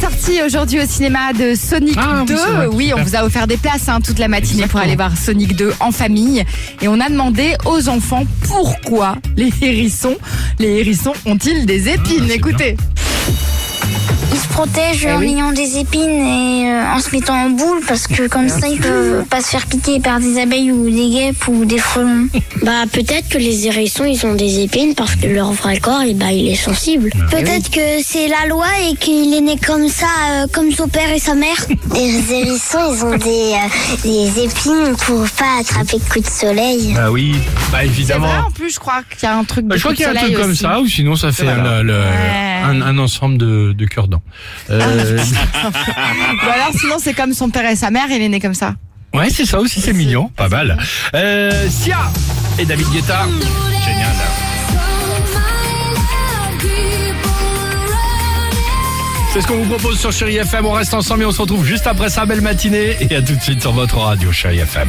sortie aujourd'hui au cinéma de Sonic Ah, oui, 2. c'est vrai, oui, on vous a offert des places hein, toute la matinée pour aller voir Sonic 2 en famille. Et on a demandé aux enfants pourquoi les hérissons, les hérissons ont-ils des épines Ah, c'est Écoutez. Ils se protègent Eh en oui. ayant des épines et euh, en se mettant en boule parce que comme ça ils peuvent pas se faire piquer par des abeilles ou des guêpes ou des frelons. Bah peut-être que les hérissons ils ont des épines parce que leur vrai corps et bah il est sensible. Peut-être que c'est la loi et qu'il est né comme ça, euh, comme son père et sa mère. Les hérissons, ils ont des, euh, des épines pour pas attraper de coups de soleil. Bah oui, bah C'est évidemment. vrai en plus, je crois qu'il y a un truc de Bah, je crois de qu'il y a un truc comme aussi. ça, ou sinon ça fait le- le- Ouais. un, un ensemble de, de cure-dents. Euh, Ou alors sinon c'est comme son père et sa mère, il est né comme ça. ouais, c'est ça aussi, c'est mignon, pas mal. Euh, Sia et David Guetta, génial. C'est ce qu'on vous propose sur Chéri FM. On reste ensemble et on se retrouve juste après ça. Belle matinée et à tout de suite sur votre radio Chéri FM.